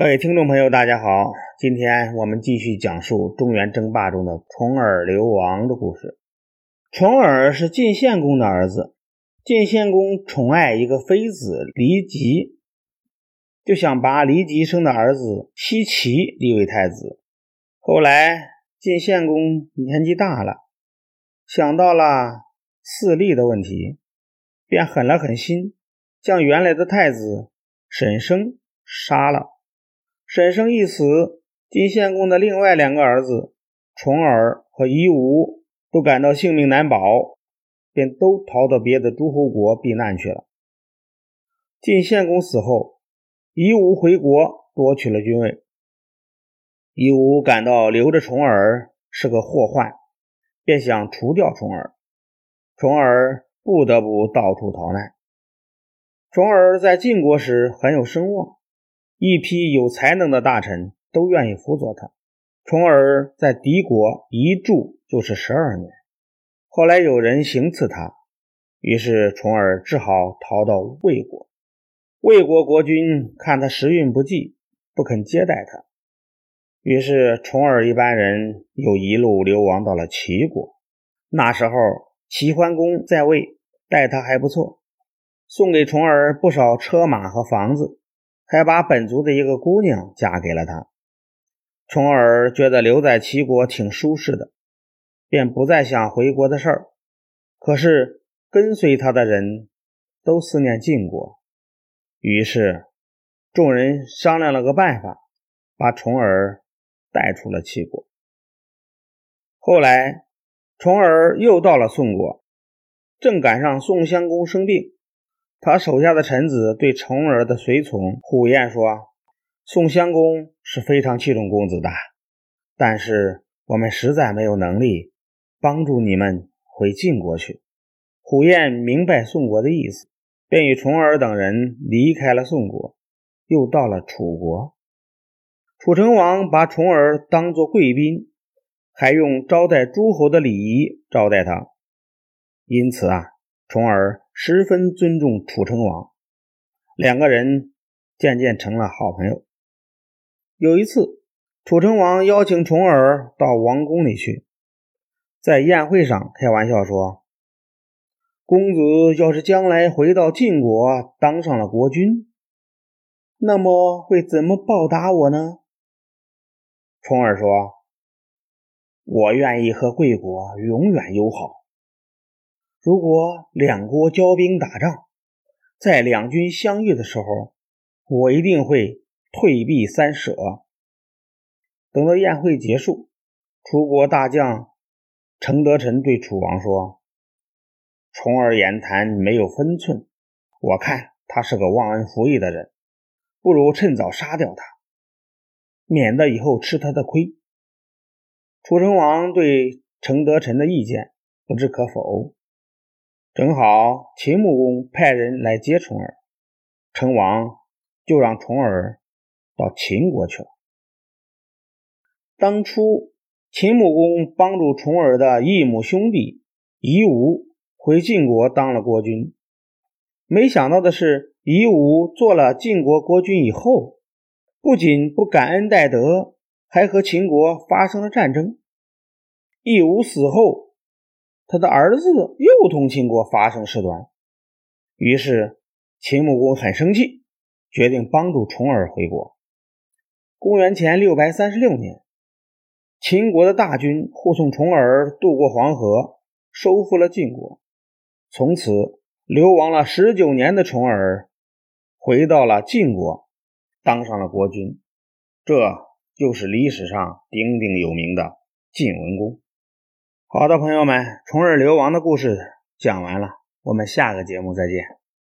各位听众朋友，大家好，今天我们继续讲述中原争霸中的重耳流亡的故事。重耳是晋献公的儿子，晋献公宠爱一个妃子骊姬，就想把骊姬生的儿子奚齐立为太子。后来晋献公年纪大了，想到了嗣立的问题，便狠了狠心，将原来的太子沈生杀了。沈生一死，晋献公的另外两个儿子重耳和夷吾都感到性命难保，便都逃到别的诸侯国避难去了。晋献公死后，夷吾回国夺取了君位。夷吾感到留着重耳是个祸患，便想除掉重耳。重耳不得不到处逃难。重耳在晋国时很有声望。一批有才能的大臣都愿意辅佐他。重耳在敌国一住就是十二年，后来有人行刺他，于是重耳只好逃到魏国。魏国国君看他时运不济，不肯接待他，于是重耳一班人又一路流亡到了齐国。那时候齐桓公在位，待他还不错，送给重耳不少车马和房子。还把本族的一个姑娘嫁给了他。重耳觉得留在齐国挺舒适的，便不再想回国的事儿。可是跟随他的人都思念晋国，于是众人商量了个办法，把重耳带出了齐国。后来重耳又到了宋国，正赶上宋襄公生病。他手下的臣子对重耳的随从虎彦说：“宋襄公是非常器重公子的，但是我们实在没有能力帮助你们回晋国去。”虎彦明白宋国的意思，便与重耳等人离开了宋国，又到了楚国。楚成王把重耳当作贵宾，还用招待诸侯的礼仪招待他，因此啊，重耳。十分尊重楚成王，两个人渐渐成了好朋友。有一次，楚成王邀请重耳到王宫里去，在宴会上开玩笑说：“公子要是将来回到晋国当上了国君，那么会怎么报答我呢？”重耳说：“我愿意和贵国永远友好。”如果两国交兵打仗，在两军相遇的时候，我一定会退避三舍。等到宴会结束，楚国大将程德臣对楚王说：“重耳言谈没有分寸，我看他是个忘恩负义的人，不如趁早杀掉他，免得以后吃他的亏。”楚成王对程德臣的意见不置可否。正好秦穆公派人来接重耳，成王就让重耳到秦国去了。当初秦穆公帮助重耳的异母兄弟夷吾回晋国当了国君，没想到的是，夷吾做了晋国国君以后，不仅不感恩戴德，还和秦国发生了战争。夷吾死后。他的儿子又同秦国发生事端，于是秦穆公很生气，决定帮助重耳回国。公元前六百三十六年，秦国的大军护送重耳渡过黄河，收复了晋国。从此，流亡了十九年的重耳回到了晋国，当上了国君。这就是历史上鼎鼎有名的晋文公。好的，朋友们，虫儿流亡的故事讲完了，我们下个节目再见。